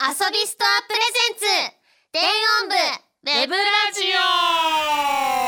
遊びストアプレゼンツ。電音部ウェブラジオ。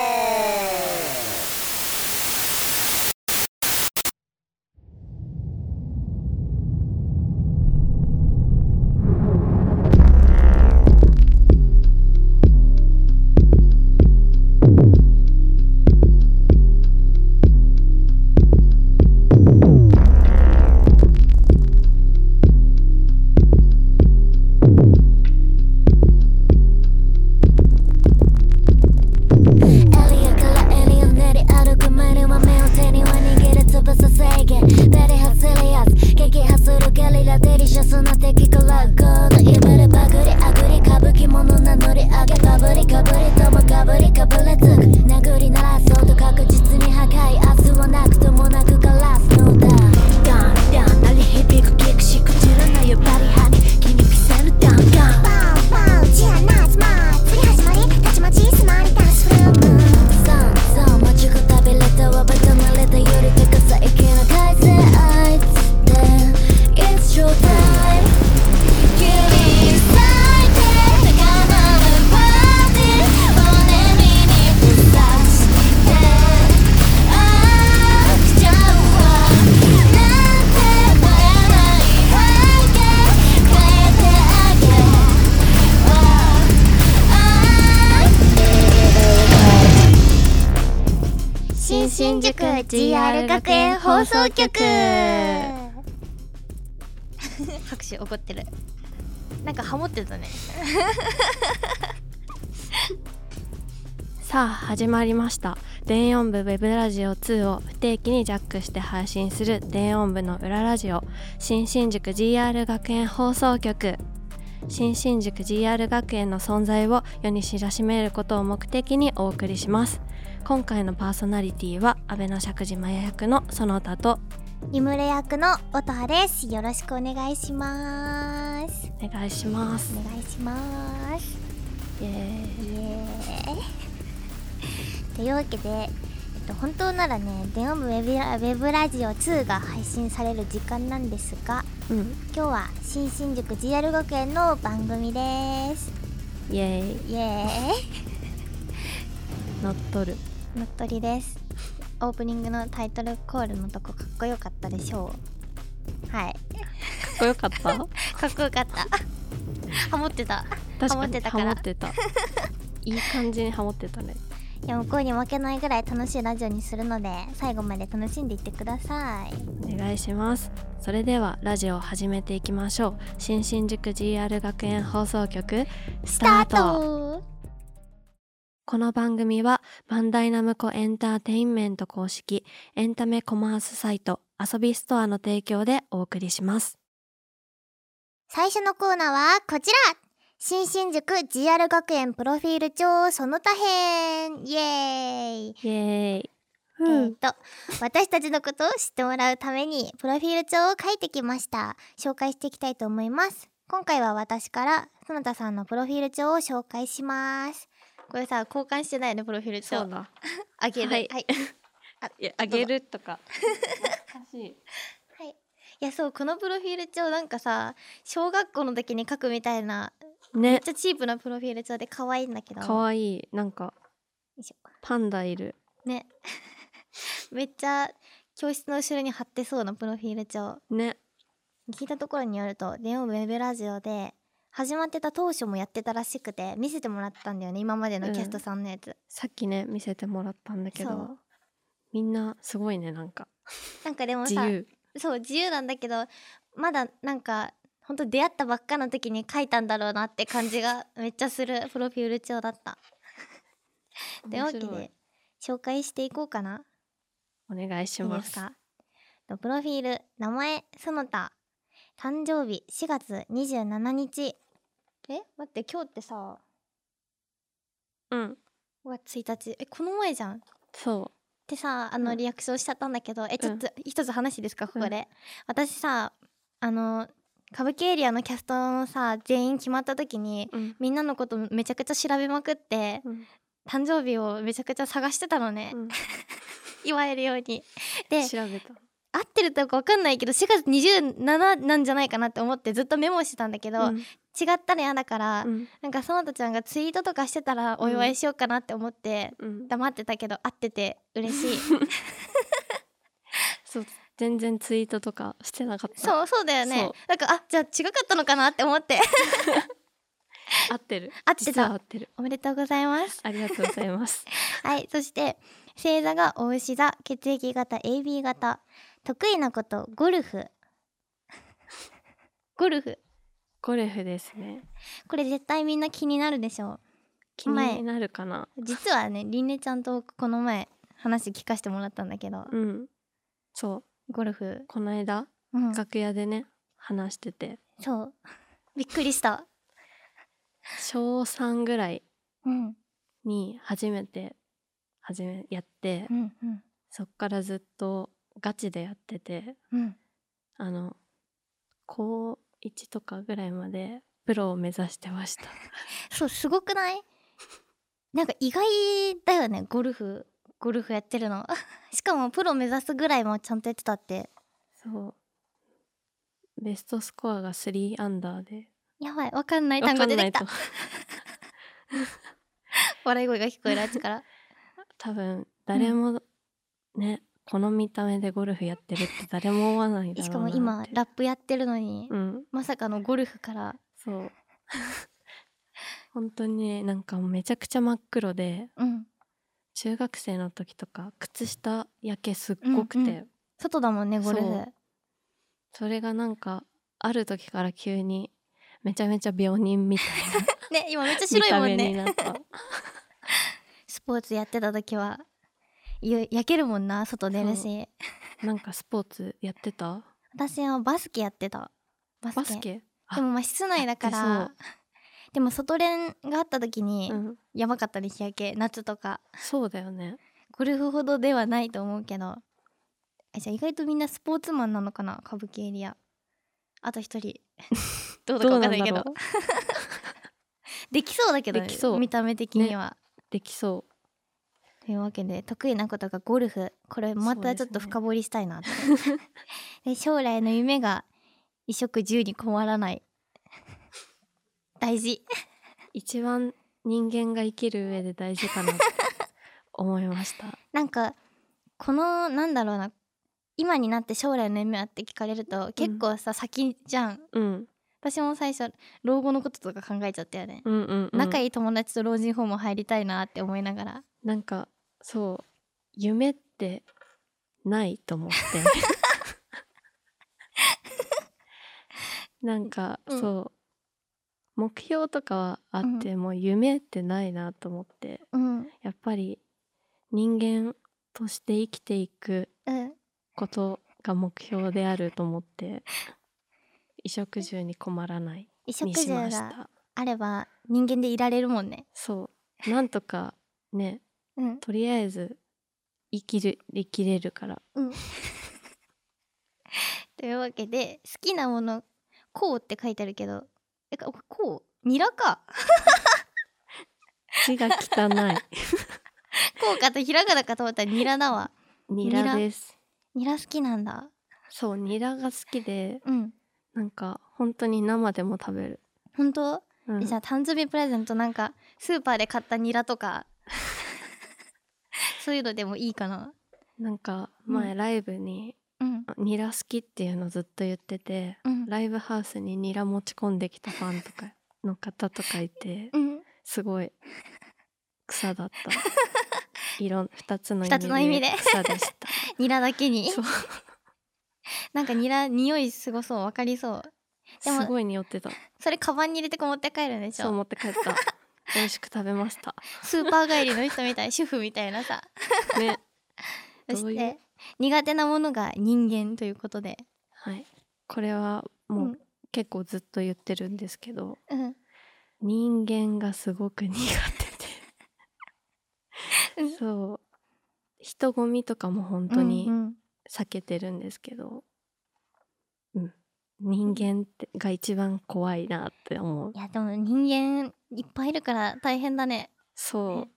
放送局。拍手怒ってる。なんかハモってたね。さあ始まりました。電音部ウェブラジオ2を不定期にジャックして配信する電音部の裏ラジオ。新新宿 GR 学園放送局新新宿 GR 学園の存在を世に知らしめることを目的にお送りします。今回のパーソナリティは安倍の釈島屋役の園田とリムレ役の音羽です。よろしくお願いします。お願いします。お願いします。イエーイ。イエーイ。というわけで、と、本当ならね電音部ウェブラウェブラジオ2が配信される時間なんですがうん。今日は新新宿 GR 学園の番組です。イエーイ。イエーイ。乗っとる。乗っ取りです。オープニングのタイトルコールのとこかっこよかったでしょう。はい。かっこよかった？かっこよかった。ハモってた。ハモってたから。ハモってた。いい感じにハモってたねいや向こうに負けないぐらい楽しいラジオにするので最後まで楽しんでいってください。お願いします。それではラジオを始めていきましょう。新新宿 GR 学園放送局スタート。この番組はバンダイナムコエンターテインメント公式エンタメコマースサイト遊びストアの提供でお送りします。最初のコーナーはこちら新新宿 GR 学園プロフィール帳その他編。イエーイ。イエーイ。えー、と私たちのことを知ってもらうためにプロフィール帳を書いてきました。紹介していきたいと思います。今回は私から園田さんのプロフィール帳を紹介します。これさ交換してないのプロフィール帳。そうだ。あげる。はい。はい、いやあげるとか。懐かしい。はい、いやそうこのプロフィール帳なんかさ小学校の時に書くみたいなめっねちゃチープなプロフィール帳で可愛いんだけど。かわい。いなんかパンダいる。ね。めっちゃ教室の後ろに貼ってそうなプロフィール帳。ね。聞いたところによると電音ウェブラジオで始まってた当初もやってたらしくて見せてもらったんだよね今までのキャストさんのやつ、さっきね見せてもらったんだけどみんなすごいねなんか。なんかでもさそう自由なんだけどまだなんかほんと出会ったばっかの時に書いたんだろうなって感じがめっちゃする。プロフィール帳だった。というわけで紹介していこうかな。お願いしいいまですすかとプロフィール名前園田誕生日4月27日。え？待って今日ってさうん。5月1日。えこの前じゃん？そでさあのうん。リアクションしちゃったんだけど、えちょっと一つ話いいですか？ここで、うん。私さあの歌舞伎エリアのキャストのさ全員決まった時にううん。みんなのことめちゃくちゃ調べまくってうん。誕生日をめちゃくちゃ探してたのね、うん。祝えるように。で調べた。合ってるとかわかんないけど4月27なんじゃないかなって思ってずっとメモしてたんだけど、うん。違ったら嫌だから、うん。なんかそのたちゃんがツイートとかしてたらお祝いしようかなって思って、うん。黙ってたけど合ってて嬉しい。そう全然ツイートとかしてなかった。そうそうだよね。なんかあじゃあ違かったのかなって思って。合ってる。合ってた。合ってる。おめでとうございます。ありがとうございます。はいそして星座がお牛座血液型 AB 型。得意なことゴルフ。ゴルフ。ゴルフですね。これ絶対みんな気になるでしょ。気になるかな。う実はねりんねちゃんとこの前話聞かせてもらったんだけど。うん。そうゴルフ。この間うん。楽屋でね話してて。そう。びっくりした。小3ぐらいうん。に初めて初めやってうんうん。そっからずっとガチでやっててうん。あの高1とかぐらいまでプロを目指してました。そうすごくない？なんか意外だよねゴルフゴルフやってるの。しかもプロ目指すぐらいもちゃんとやってたって。そう。ベストスコアが3アンダーで。やばい。わかんない単語出てきた。笑い声が聞こえるあっちから。多分誰もね、この見た目でゴルフやってるって誰も思わないだろうなしかも今ラップやってるのに、うん。まさかのゴルフから。そう。本当にねなんかめちゃくちゃ真っ黒で。うん中学生の時とか靴下焼けすっごくて、うんうん。外だもんねゴルフそれがなんかある時から急にめちゃめちゃ病人みたい ね今めっちゃな白いもんね。スポーツやってた時はゆ焼けるもんな外出るし。なんかスポーツやってた？私はバスケやってた。バスケ。でもまあ室内だかやらでも外練があった時にうん、やばかったね日焼け夏とか。そうだよね。ゴルフほどではないと思うけど。えじゃあ意外とみんなスポーツマンなのかな歌舞伎エリア。あと一人。どうだかどうわかんないけど。できそうだけどねできそう。見た目的には、できそというわけで得意なことがゴルフ。これまたちょっと深掘りしたいなって。で将来の夢が衣食住に困らない大事。う一番人間が生きる上で大事かなって思いました。なんかこのなんだろうな。今になって将来の夢はって聞かれると結構さ、先じゃん。うん。私も最初老後のこととか考えちゃったよね、うんうん、うん、仲いい友達と老人ホーム入りたいなって思いながら。なんかそう夢ってないと思って。なんか、うん。そう目標とかはあっても夢ってないなと思ってうん。やっぱり人間として生きていくうんことが目標であると思って衣食住に困らない衣食住にしましがた。あれば人間でいられるもんね。そう。なんとかねうん。とりあえず生きる生きれるから。うん。というわけで好きなもの「こう」って書いてあるけどえかこうニラか。字が汚い。こうかとひらがなかと思ったらニラだわ。ニラです。ニラ好きなんだ。そうニラが好きでうん。なんか本当に生でも食べる、本当、うん。じゃあ誕生日プレゼントなんかスーパーで買ったニラとか。そういうのでもいいかな。なんかうん。前ライブに、うん。ニラ好きっていうのずっと言っててうん。ライブハウスにニラ持ち込んできたファンとかの方とかいてうん。すごい草だった。いろん2つの二つの意味で。草でした。ニラだけに。そう。なんかニラ匂いすごそうわかりそう。でもすごい匂ってた。それカバンに入れて持って帰るんでしょ？そう思って帰った。美味しく食べました。スーパー帰りの人みたい主婦みたいなさ。ね。そして苦手なものが人間ということで。はい。これはもううん。結構ずっと言ってるんですけど、うん。人間がすごく苦手うん。でそう。人混みとかも本当にうんうん。避けてるんですけど、うん。人間ってが一番怖いなって思う。いやでも人間いっぱいいるから大変だね。そ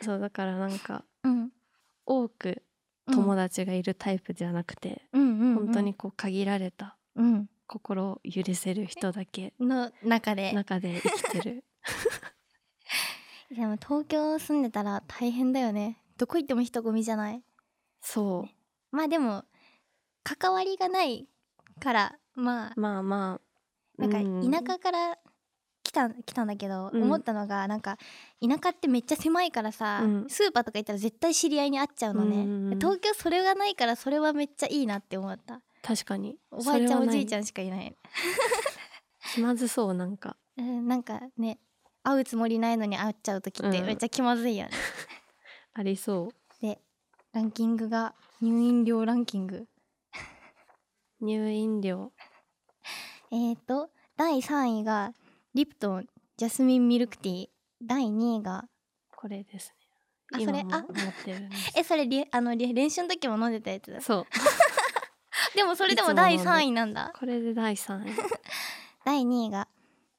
う。そうだからなんかうん。多く友達がいるタイプじゃなくて、本当にこう限られたうん。心を許せる人だけの中で。中で生きてる。でも東京住んでたら大変だよね。どこ行っても人混みじゃない？そう。まあでも関わりがないからまあ。まあまあ。なんか田舎から来た来たんだけど、うん。思ったのがなんか田舎ってめっちゃ狭いからさ、うん。スーパーとか行ったら絶対知り合いに会っちゃうのね、うん東京それがないからそれはめっちゃいいなって思った。確かに。おばあちゃんおじいちゃんんしかいない、気まずそうなんか。うん、なんかね会うつもりないのに会っちゃう時ってうん。めっちゃ気まずいよね、ありそう。でランキングが入院料ランキング。入院料。えーと第3位がリプトンジャスミンミルクティー第2位がこれですあね今もそれあ持ってるんです。えそれりあのり練習の時も飲んでたやつだ。そう。でもそれでも第飲んで3位なんだ。これで第3位。第2位が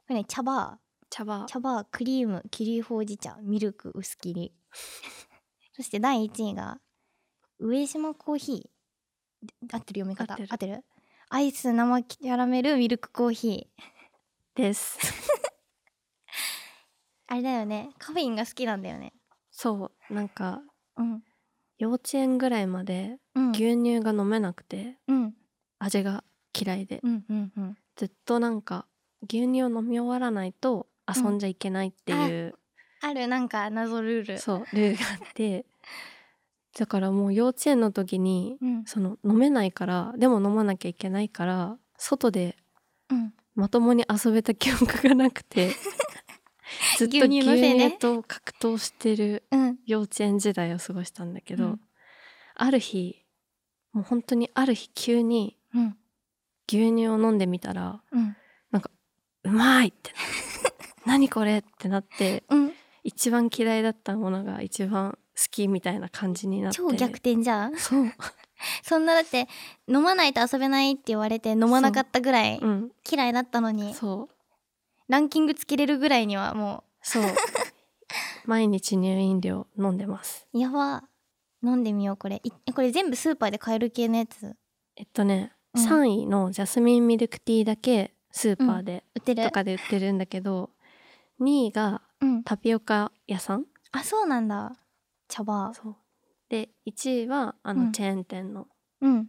これね茶バ茶葉。ー茶バークリームキリほうじ茶ミルク薄切り。そして第1位が上島コーヒー。合ってる読み方。合ってる？アイス生キャラメルミルクコーヒーです。あれだよね。カフェインが好きなんだよね。そう。なんかうん。幼稚園ぐらいまでうん。牛乳が飲めなくてうん。味が嫌いで。うんうんうん。ずっとなんか牛乳を飲み終わらないと遊んじゃいけないっていう、ある。なんか謎ルール。そうルールがあって。だからもう幼稚園の時にうん。その飲めないからでも飲まなきゃいけないから外でうんまともに遊べた記憶がなくて ずっと牛牛乳と格闘してるうん。幼稚園時代を過ごしたんだけど、うん。ある日もう本当にある日急にうん。牛乳を飲んでみたらうん。うまいってな 何これってなってうん。一番嫌いだったものが一番好きみたいな感じになって。超逆転じゃん。そう、そんなだって飲まないと遊べないって言われて飲まなかったぐらいう。ん、嫌いだったのにそう。ランキングつけれるぐらいにはもそう。毎日入院料飲んでます。うやば。飲んでみようこれ。これ全部スーパーで買える系のやつ？えっとね、うん。3位のジャスミンミルクティーだけスーパーで、売ってる。とかで売ってるんだけど2位がうん。タピオカ屋さん？あそうなんだ。茶葉そうで1位はあうん。のチェーン店のうん。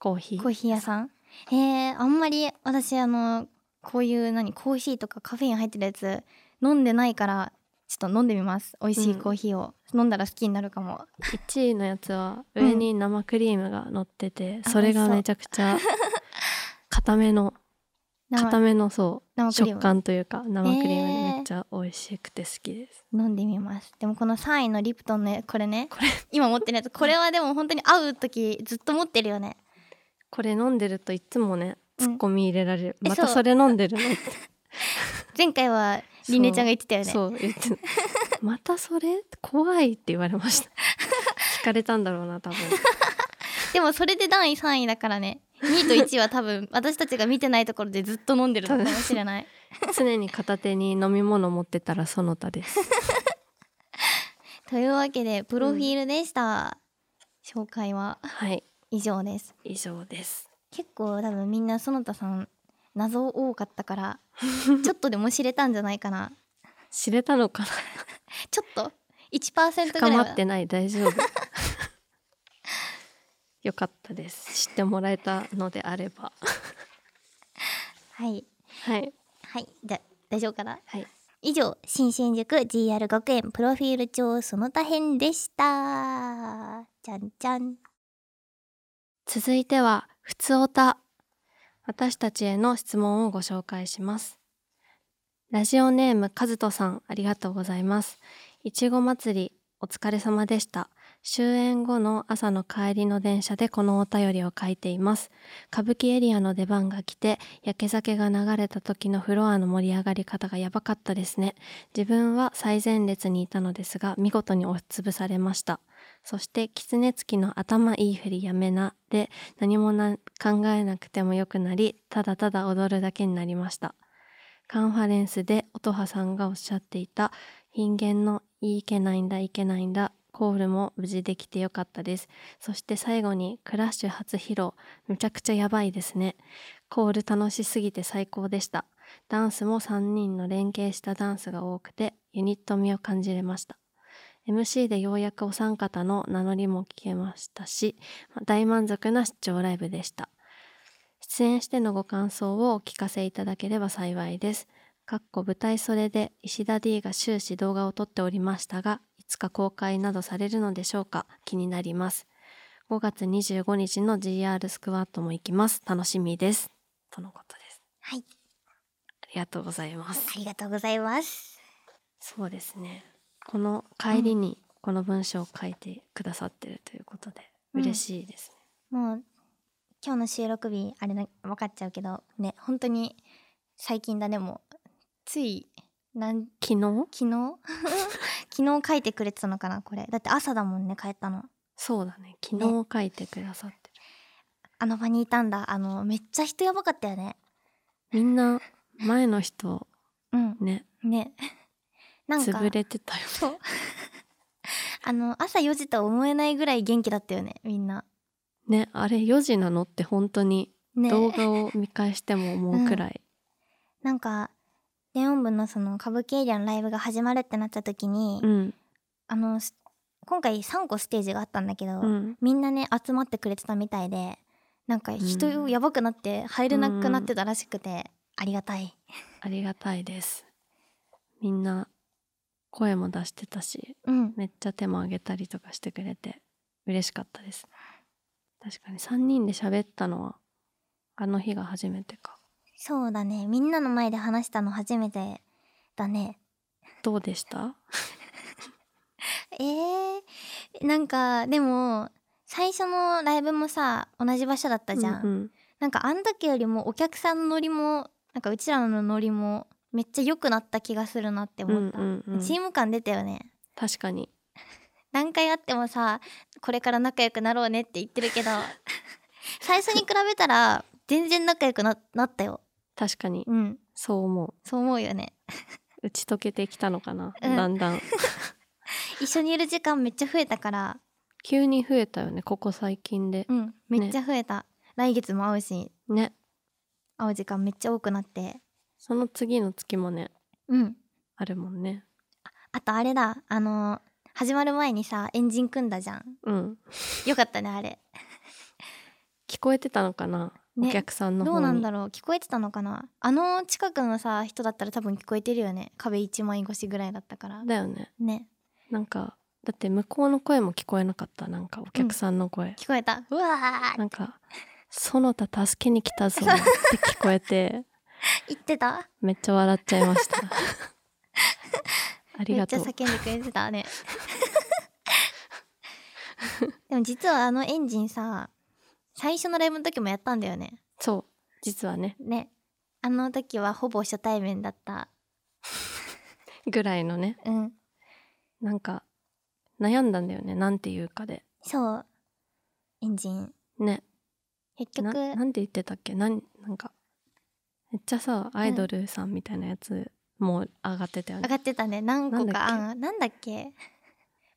コーヒー、コーヒー屋さん？へえあんまり私あのこういう何コーヒーとかカフェイン入ってるやつ飲んでないからちょっと飲んでみます。美味しいコーヒーを、飲んだら好きになるかも。1位のやつはうん上に生クリームが乗ってて、あそれがめちゃくちゃ固めの生固めのそう食感というか生クリームちゃ美味しくて好きです、飲んでみます。でもこの3位のリプトンのこれね。これ。今持ってるやつ。これはでも本当に会う時ずっと持ってるよね。これ飲んでるといつもねうん。ツッコミ入れられる、う。またそれ飲んでるの？前回はりねちゃんが言ってたよね。そう言ってまた。それ怖いって言われました聞かれたんだろうな多分でもそれで第3位だからね2位と1位は多分私たちが見てないところでずっと飲んでるのかもしれない。常に片手に飲み物持ってたらその他です。というわけでプロフィールでした、紹介ははい以上です。以上です。結構多分みんな園田さん謎多かったから ちょっとでも知れたんじゃないかな。知れたのかな？ちょっと1%ぐ深らいは。まってない。大丈夫よかったです。知ってもらえたのであれば。はい。はい。はい。じゃ大丈夫かな？はい。以上新新宿 GR 学園プロフィール帳その他編でした。じゃんじゃん。続いてはふつおた。私たちへの質問をご紹介します。ラジオネームかずとさんありがとうございます。いちご祭りお疲れ様でした終演後の朝の帰りの電車でこのお便りを書いています。歌舞伎エリアの出番が来て焼け酒が流れた時のフロアの盛り上がり方がやばかったですね。自分は最前列にいたのですが見事に押しつぶされました。そして狐つきの頭いいふりやめなで何もな考えなくてもよくなりただただ踊るだけになりました。カンファレンスで音羽さんがおっしゃっていた人間のいいけないんだいけないんだコールも無事できてよかったです。そして最後にクラッシュ初披露。めちゃくちゃやばいですね。コール楽しすぎて最高でした。ダンスも3人の連携したダンスが多くてユニット味を感じれました。MC でようやくお三方の名乗りも聞けましたし大満足な出張ライブでした。出演してのご感想をお聞かせいただければ幸いです。かっこ舞台袖で石田 D が終始動画を撮っておりましたがつか公開などされるのでしょうか？気になります。5月25日の GR スクワットも行きます。楽しみです。とのことです。はい。ありがとうございます。ありがとうございます。そうですね。この帰りにこの文章を書いてくださってるということでうん。嬉しいですね、もう今日の収録日あれな分かっちゃうけどね本当に最近だね。もうついなん昨日？昨日？昨日書いてくれてたのかなこれ。だって朝だもんね帰ったの。そうだね。昨日書いてくださってる、あの場にいたんだ。あのめっちゃ人やばかったよね。みんな前の人うん。ね。ね。なんか潰れてたよそう。あの朝4時とは思えないぐらい元気だったよねみんな。ねあれ4時なのって本当にね。動画を見返しても思うくらい、なんか電音部のその歌舞伎エリアのライブが始まるってなった時に、うん。あのす今回3個ステージがあったんだけど、うん。みんなね集まってくれてたみたいでなんかうん。人やばくなって入れなくなってたらしくて、ありがたい。ありがたいです。みんな声も出してたしうん。めっちゃ手も挙げたりとかしてくれて嬉しかったです。確かに3人で喋ったのはあの日が初めてかそうだね。みんなの前で話したの初めてだね。どうでした？えー、なんかでも最初のライブもさ同じ場所だったじゃん、うんうん。なんかあん時よりもお客さんのノリもなんかうちらのノリもめっちゃ良くなった気がするなって思った、うんうんうん。チーム感出たよね。確かに。何回会ってもさこれから仲良くなろうねって言ってるけど 最初に比べたら全然仲良くななったよ確かに。うん。そう思そう思うよね。う打ち解けてきたのかな、うん。だんだん。一緒にいる時間めっちゃ増えたから。急に増えたよねここ最近で。うん。めっちゃ増えた、来月も会うし。ね。会う時間めっちゃ多くなって。その次の月もねうん。あるもんね。あとあれだ。あの始まる前にさエンジン組んだじゃん。うん。よかったねあれ。聞こえてたのかな、ねお客さんのどうなんだろう聞こえてたのかな？あの近くのさ人だったら多分聞こえてるよね。壁一枚越しぐらいだったから。だよね。ね。なんかだって向こうの声も聞こえなかった。なんかお客さんの声、聞こえた。うわーなんか「その他助けに来たぞ 」って聞こえて。言ってた？めっちゃ笑っちゃいました。ありめっちゃがとう叫んでくれてたね。でも実はあのエンジンさ最初のライブの時もやったんだよね。そう。実はね。ね。あの時はほぼ初対面だった。ぐらいのね。うん。なんか悩んだんだよね。なんて言うかで。そう。エンジン。ね。結な局。なんて言ってたっけ？なんなんかめっちゃさアイドルさんみたいなやつもう上がってたよね、上がってたね。何個か。なんだっけ？案なんだっけ？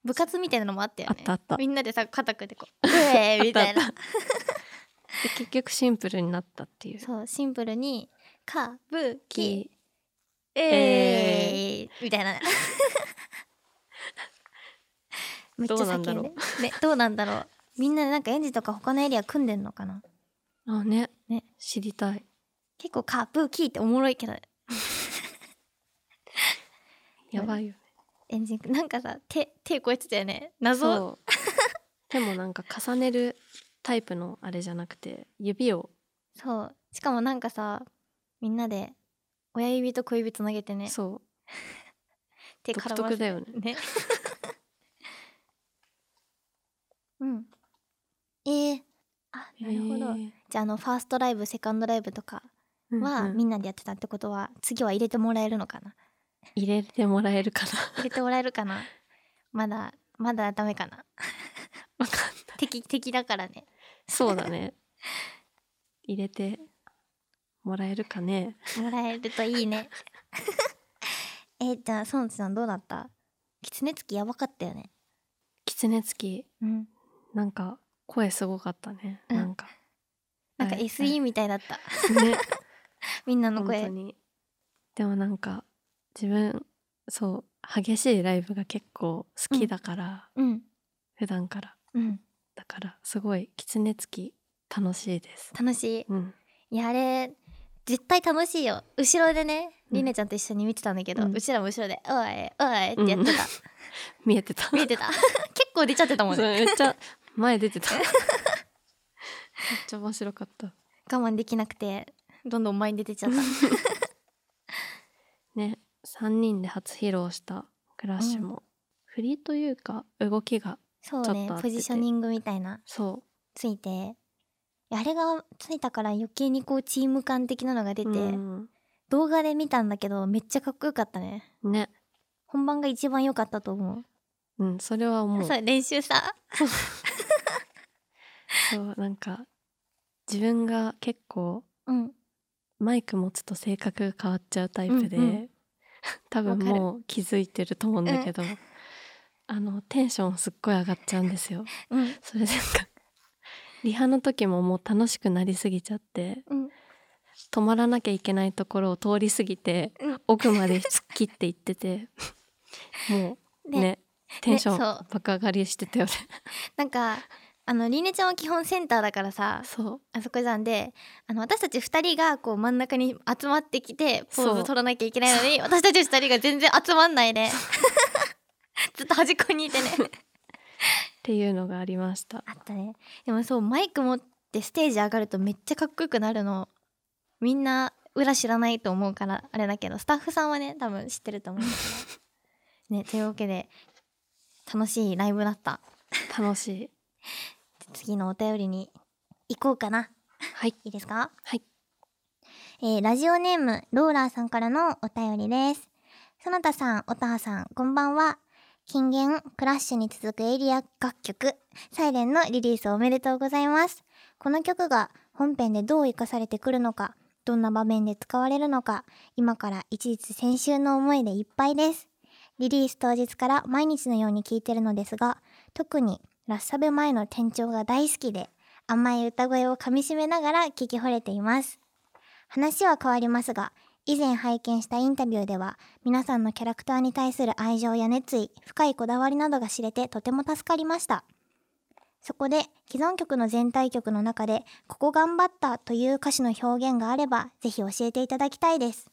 部活みたいなのもあったよね。あったあった。みんなでさ肩組んでこう「うえー!」みたいな。で結局シンプルになったっていう。そうシンプルに「かぶききえー!」みたいな。めっちゃどうなん叫んでだろう。ね。どうなんだろう。みんなでなんかエンジとか他のエリア組んでんのかな。あね。ね。知りたい。結構「かぶき」っておもろいけど。やばいよね。エンジンなんかさ手手こうやってたよね。謎。そう。でもなんか重ねるタイプのあれじゃなくて指を。そう。しかもなんかさみんなで親指と小指つなげてね。そう。手独絡ませて特だよね。ね。うん。えー、あなるほど、じゃああのファーストライブセカンドライブとかは、みんなでやってたってことは次は入れてもらえるのかな？入れてもらえるかな。入れてもらえるかな？まだまだダメかな？わかんない。敵敵だからね。そうだね。入れてもらえるかね。もらえるといいね。えじゃあそのちさんどうだった？狐つきやばかったよね。狐つき。うん。なんか声すごかったね、うん。なんか。なんかはい。SE みたいだった。ね。みんなの本当声に。でもなんか自分そう激しいライブが結構好きだから、うん。普段からうん。だからすごい狐つき楽しいです。楽しい。うん。いやあれ絶対楽しいよ。後ろでねうん。りねちゃんと一緒に見てたんだけど、うん。うちらも後ろで「おいおい」ってやってた、見えてた。見えてた。結構出ちゃってたもんね。めっちゃ前出てた。めっちゃ面白かった。我慢できなくてどんどん前に出てっちゃった。ね3人で初披露したクラッシュも、振りというか動きがそうねポジショニングみたいな。そついて。あれがついたから余計にこうチーム感的なのが出うて、うん。動画で見たんだけどめっちゃかっこよかったね。ね。本番が一番良かったと思う。うんそれはもう。そう練習さ そうなんか自分が結構うん。マイク持つと性格が変わっちゃうタイプで、うんうん。多分もう気づいてると思うんだけど、あのテンションすっごい上がっちゃうんですよ。うん。それでなんかリハの時ももう楽しくなりすぎちゃってうん。止まらなきゃいけないところを通り過ぎて、うん。奥まで突っ切っていってて もうねね。テンション爆上がりしてたよね。なんかあのりねちゃんは基本センターだからさそう。あそこじゃんであの私たち2人がこう真ん中に集まってきてポーズ取らなきゃいけないのに私たち2人が全然集まんないで ずっと端っこにいてね。っていうのがありました。あったね。でもそうマイク持ってステージ上がるとめっちゃかっこよくなるの。みんな裏知らないと思うからあれだけど。スタッフさんはね多分知ってると思うんだけど。ねというわけで楽しいライブだった。楽しい。次のお便りに行こうかな。はい。いいですか？はい。えーラジオネームローラーさんからのお便りです。そなたさんおたはさんこんばんは金言クラッシュに続くエリア楽曲サイレンのリリースおめでとうございます。この曲が本編でどう活かされてくるのかどんな場面で使われるのか今から一日先週の思いでいっぱいです。リリース当日から毎日のように聴いてるのですが特にラッサベ前の転調が大好きで甘い歌声をかみしめながら聴き惚れています。話は変わりますが以前拝見したインタビューでは皆さんのキャラクターに対する愛情や熱意深いこだわりなどが知れてとても助かりました。そこで既存曲の全体曲の中でここ頑張ったという歌詞の表現があればぜひ教えていただきたいです。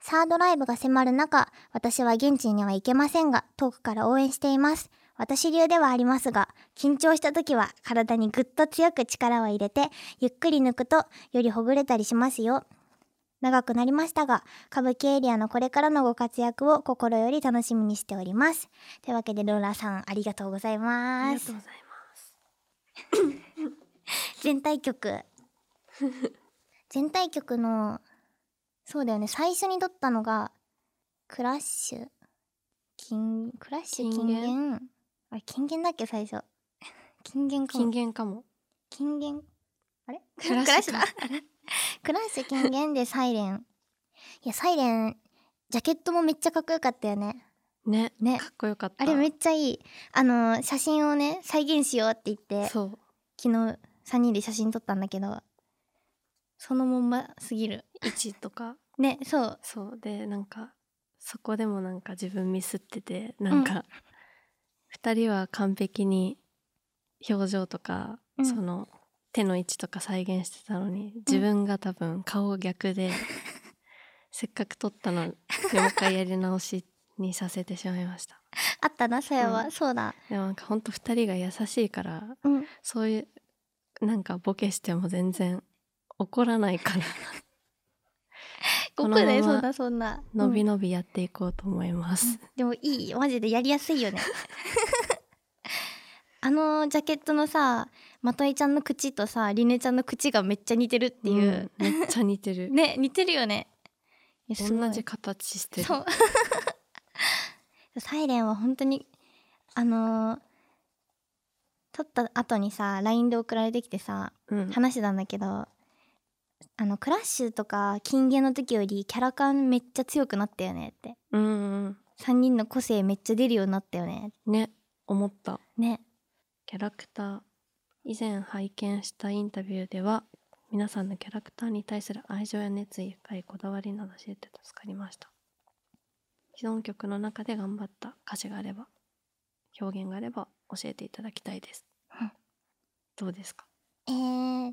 サードライブが迫る中私は現地には行けませんが遠くから応援しています。私流ではありますが緊張した時は体にぐっと強く力を入れてゆっくり抜くとよりほぐれたりしますよ。長くなりましたが歌舞伎エリアのこれからのご活躍を心より楽しみにしております。というわけでローラーさんありがとうございあます。りがとうございます。全体曲。全体曲のそうだよね。最初に撮ったのがクラッシュ？金クラッシュ？金言？あれ金言だっけ？最初。金言かも。金言かも。金言？あれ？クラッシュだクラッシュ金言でサイレン。いやサイレンジャケットもめっちゃかっこよかったよね。ねね。かっこよかった。あれめっちゃいい。あの写真をね再現しようって言ってそう。昨日3人で写真撮ったんだけどそのまんますぎる。位置とか。ねそう。そう。でなんかそこでもなんか自分ミスっててなんか、二人は完璧に表情とか、うん。その手の位置とか再現してたのに自分が多分顔逆で、せっかく撮ったのにもう一回やり直しにさせてしまいました。あったなそれは、うん。そうだ。でもなんかほんと二人が優しいからうん。そういうなんかボケしても全然怒らないからこ僕のまそんなそんな。のびうん。のびやっていこうと思います、でもいいマジでやりやすいよね。あ のジャケットのさまといちゃんの口とさりねちゃんの口がめっちゃ似てるっていう、うんめっちゃ似てる、ね似てるよね。同じ形してる。サイレンは本当にあのー撮った後にさ LINE で送られてきてさうん、話したんだけどあのクラッシュとか金言の時よりキャラ感めっちゃ強くなったよねって。うんうん3人の個性めっちゃ出るようになったよねね思った。ねキャラクター。以前拝見したインタビューでは皆さんのキャラクターに対する愛情や熱意深いこだわりなど知れて助かりました。既存曲の中で頑張った歌詞があれば表現があれば教えていただきたいです、うんどうですか？えー、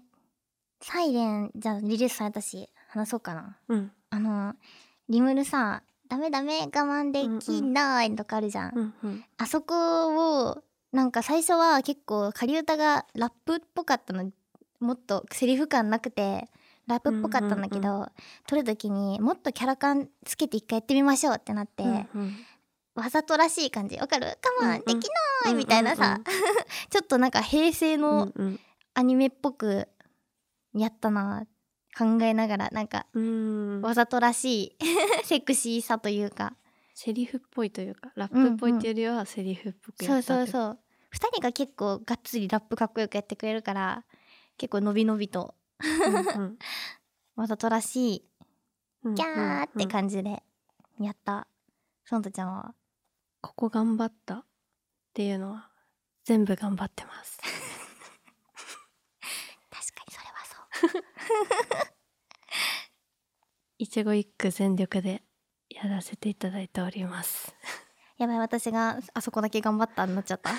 サイレンじゃあリリースされたし話そうかな。うん。あのリムルさダメダメ我慢できないとかあるじゃん、うんうん。あそこをなんか最初は結構仮歌がラップっぽかったのもっとセリフ感なくてラップっぽかったんだけど、う撮る時にもっとキャラ感つけて一回やってみましょうってなって、うんうん。わざとらしい感じ。わかる？我慢できうんうんないみたいなさ、ちょっとなんか平成うんのうん。アニメっぽくやったな考えながらなんかうん。わざとらしい セクシーさというかセリフっぽいというかラップっぽいっていうよりはセリフっぽくそうやったってそうそう2人が結構がっつりラップかっこよくやってくれるから結構のびのびと。うんわざとらしいうんギャーってじ感じでやった。そのとちゃんは？ここ頑張ったっていうのは全部頑張ってます。確かにそれはそう。一期一句全力でやらせていただいております。やばい私があそこだけ頑張ったになっちゃった。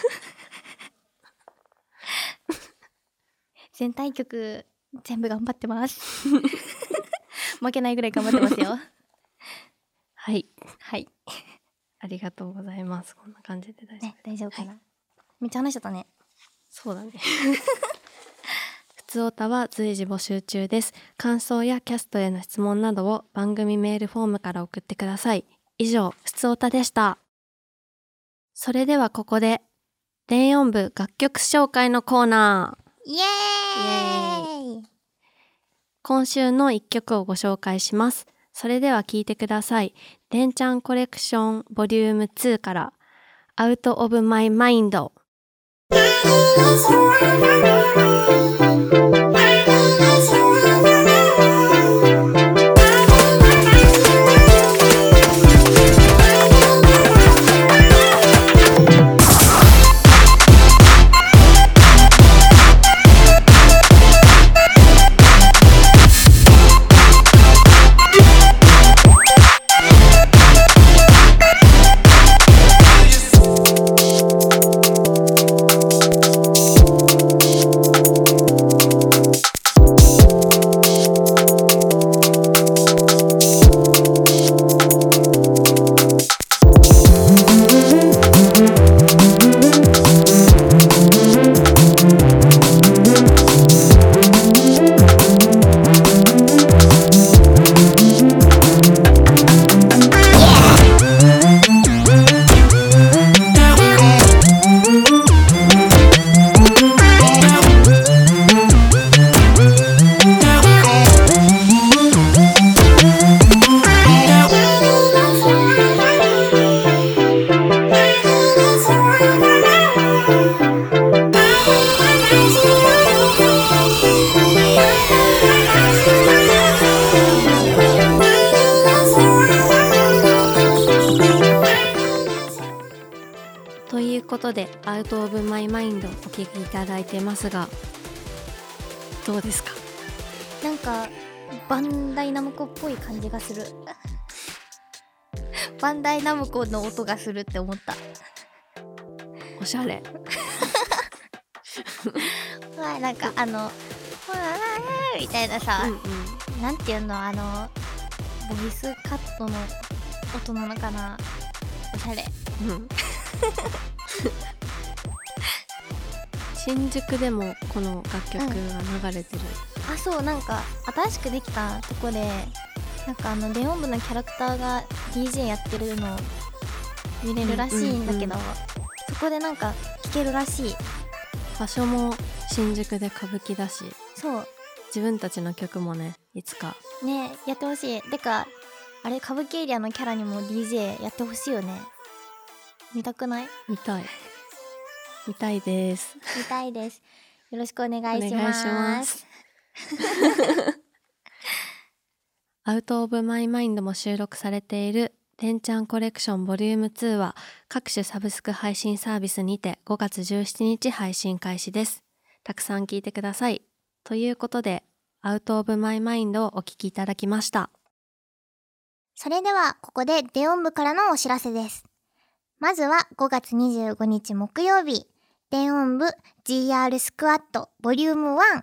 全体曲全部頑張ってます。負けないぐらい頑張ってますよ。はい。はい。ありがとうございます。こんな感じで大丈夫、ね大丈夫かな、めっちゃ話しちゃったね。そうだね。ふつおたは随時募集中です感想やキャストへの質問などを番組メールフォームから送ってください以上ふつおたでしたそれではここで電音部楽曲紹介のコーナーイエーイ今週の一曲をご紹介します。それでは聴いてください。レンチャンコレクションボリューム2から「Out of My Mind」。とバンダイナムコの音がするって思った。おしゃれ。まあなんかあの「わーみたいなさ、うんうん。なんていうのあのボイスカットの音なのかな。おしゃれ。うん。新宿でもこの楽曲が流れてる、あそうなんか新しくできたとこでなんかあのレオン部のキャラクターが DJ やってるの見れるらしいんだけど、うんうんそこでなんか聴けるらしい場所も新宿で歌舞伎だし。そう。自分たちの曲もねいつか。ねやってほしい。てかあれ歌舞伎エリアのキャラにも DJ やってほしいよね。見たくない？見たい。見たいです。見たいです。よろしくお願いしお願いますします Out of My Mind も収録されているレンチャンコレクション Volume 2は各種サブスク配信サービスにて5月17日配信開始です。たくさん聞いてください。ということで、 Out of My Mind をお聞きいただきました。それでは、ここでデオン部からのお知らせです。まずは5月25日木曜日、電音部 GR スクワットボリューム1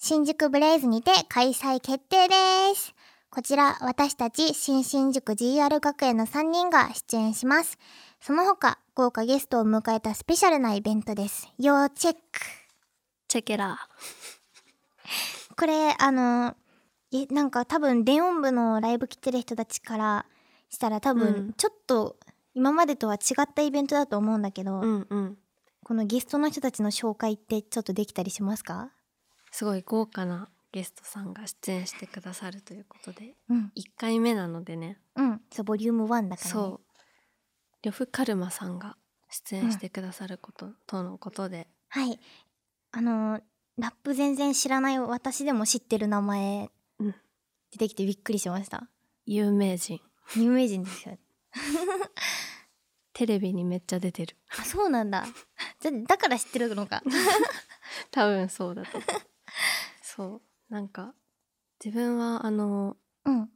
新宿ブレイズにて開催決定です。こちら私たち新新宿 GR 学園の3人が出演します。その他豪華ゲストを迎えたスペシャルなイベントです。要チェック。チェケラこれあのえなんか多分電音部のライブ来てる人たちからしたら多分うんちょっと今までとは違ったイベントだと思うんだけど、ー。うんうん。このゲストの人たちの紹介ってちょっとできたりしますか？すごい豪華なゲストさんが出演してくださるということで、うん。1回目なのでね、うん。そうボリューム1だから、ね、そう。呂布カルマさんが出演してくださること、とのことで、はい。あのラップ全然知らない私でも知ってる名前うん。出てきてびっくりしました。有名人、有名人ですよ。ねテレビにめっちゃ出てる。あそうなんだ。じゃだから知ってるのか。多分そうだとそうなんか自分はあのうん。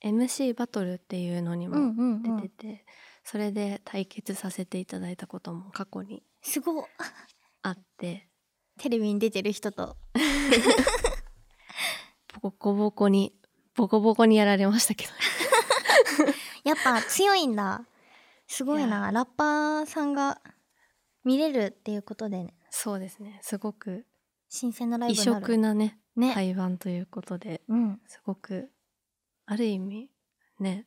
MC バトルっていうのにうんもうんうん。出てて、それで対決させていただいたことも過去にすごっ。あって。テレビに出てる人と。ボコボコにボコボコにやられましたけど。やっぱ強いんだ。すごいいなラッパーさんが見れるっていうことで、ね、そうですね。すごく新鮮なライ異ブになる。色なねね、対バンということでうん。すごくある意味ね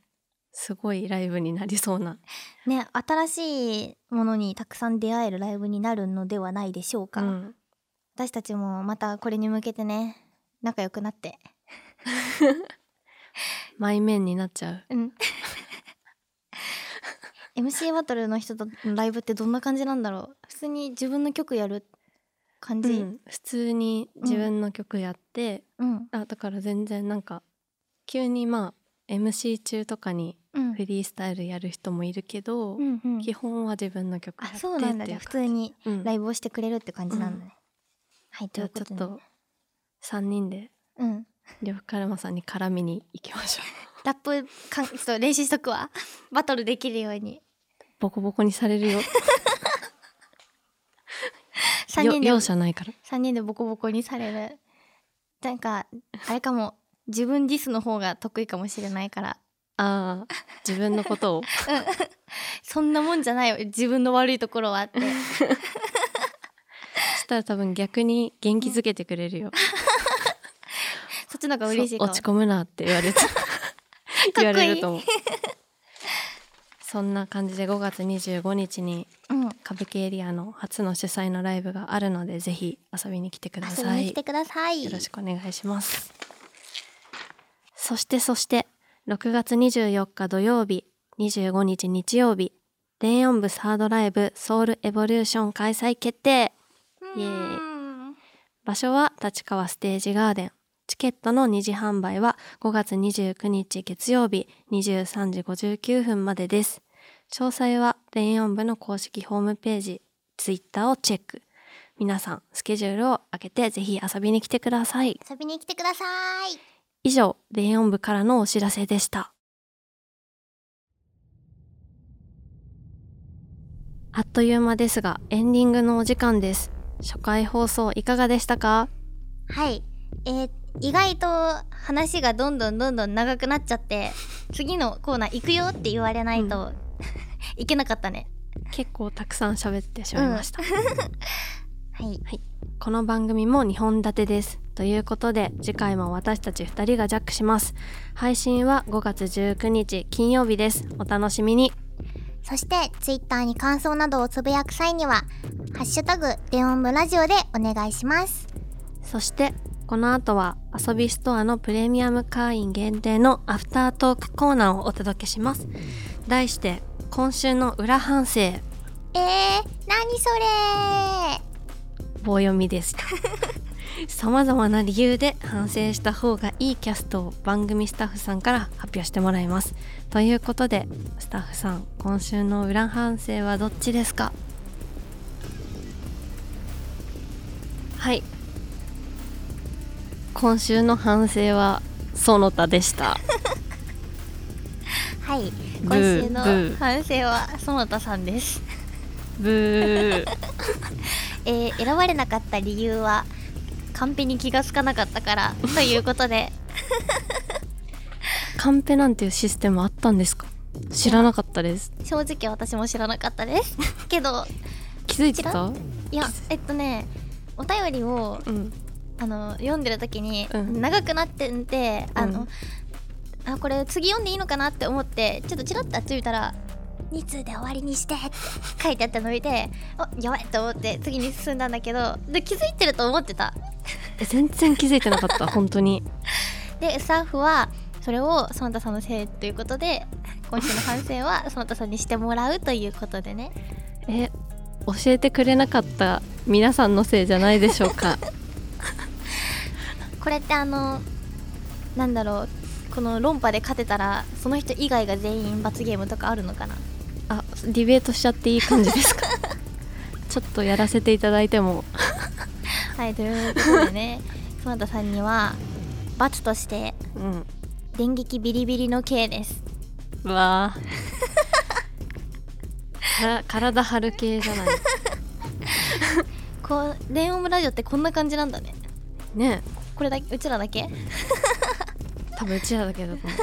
すごいライブになりそうな。ね新しいものにたくさん出会えるライブになるのではないでしょうか、うん。私たちもまたこれに向けてね仲良くなって。前面になっちゃう。うん。MC バトルの人とのライブってどんな感じなんだろう。普通に自分の曲やる感じ。うん、普通に自分の曲やって、うん。あだから全然なんか急にまあ MC 中とかにうん。フリースタイルやる人もいるけど、うんうん。基本は自分の曲やってあそうなんだ。じゃあ普通にうん。ライブをしてくれるって感じなんだね、はいとじゃあいうことでちょっと3人でうん。呂布カルマさんに絡みに行きましょう。ラップかんちょっと練習しとくわ。バトルできるように。ボコボコにされるよ3人でよ容赦ないから。3人でボコボコにされる。なんかあれかも。自分ディスの方が得意かもしれないから。ああ。自分のことを？そんなもんじゃないよ。自分の悪いところはって。したら多分逆に元気づけてくれるよ。そっちの方が嬉しい落ち込むなって言われて。言われると思う。そんな感じで5月25日にうん歌舞伎エリアの初の主催のライブがあるのでぜひ遊びに来てくだ遊びさいに来てください。よろしくお願いします。そしてそして6月24日土曜日25日日曜日電音部サードライブソウルエボリューション開催決定。イエーイ。うん場所は立川ステージガーデン。チケットの二次販売は5月29日月曜日23時59分までです詳細は電音部の公式ホームページツイッターをチェック。皆さんスケジュールを開けてぜひ遊びに来てください。遊びに来てください。以上電音部からのお知らせでした。あっという間ですがエンディングのお時間です。初回放送いかがでしたか？はい。えー意外と話がどんどんどんどん長くなっちゃって次のコーナー行くよって言われないと、いけなかったね。結構たくさん喋ってしまいました、はい。この番組も2本立てです。ということで次回も私たち2人がジャックします。配信は5月19日金曜日です。お楽しみに。そしてツイッターに感想などをつぶやく際には「ハッシュタグデオンブラジオ」でお願いします。そしてこの後は遊びストアのプレミアム会員限定のアフタートークコーナーをお届けします。題して今週の裏反省。えー、何それ。棒読みでしたさまざまな理由で反省した方がいいキャストを番組スタッフさんから発表してもらいます。ということでスタッフさん今週の裏反省はどっちですか。はい。今週の反省は園田でした はいブ今週のー。反省は園田さんです、ブー。えー選ばれなかった理由はカンペに気がつかなかったからということで。カンペなんていうシステムあったんですか？知らなかったです。正直私も知らなかったです。けど気づいてた？いやえっとねお便りをうん。あの読んでる時に、うん。長くなってんであの、うん。あこれ次読んでいいのかなって思ってちょっとチラッとあっち見たら2通で終わりにしてって書いてあったの見てあやばいと思って次に進んだんだけどで気づいてると思ってた。え全然気づいてなかった 本当に。でスタッフはそれを園田さんのせいということで今週の反省は園田さんにしてもらうということでね。え教えてくれなかった皆さんのせいじゃないでしょうか。これってあのなんだろうこの論破で勝てたらその人以外が全員罰ゲームとかあるのかな？あディベートしちゃっていい感じですか？ちょっとやらせていただいても。はいということでね園田さんには罰としてうん電撃ビリビリの刑です。うわー体張る系じゃない。こう電音ラジオってこんな感じなんだね。ね。これだけうちらだけ？多分うちらだけだと思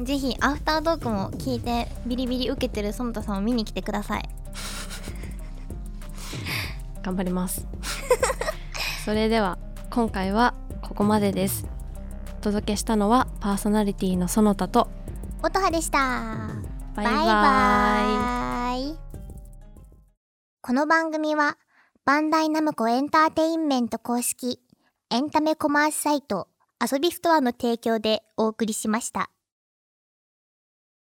うぜひアフタートークも聞いてビリビリ受けてる園田さんを見に来てください。頑張ります。それでは今回はここまでですお届けしたのはパーソナリティの園田と。音羽でした。バイバイバイバイ。この番組はバンダイナムコエンターテインメント公式エンタメコマースサイト遊びストアの提供でお送りしました。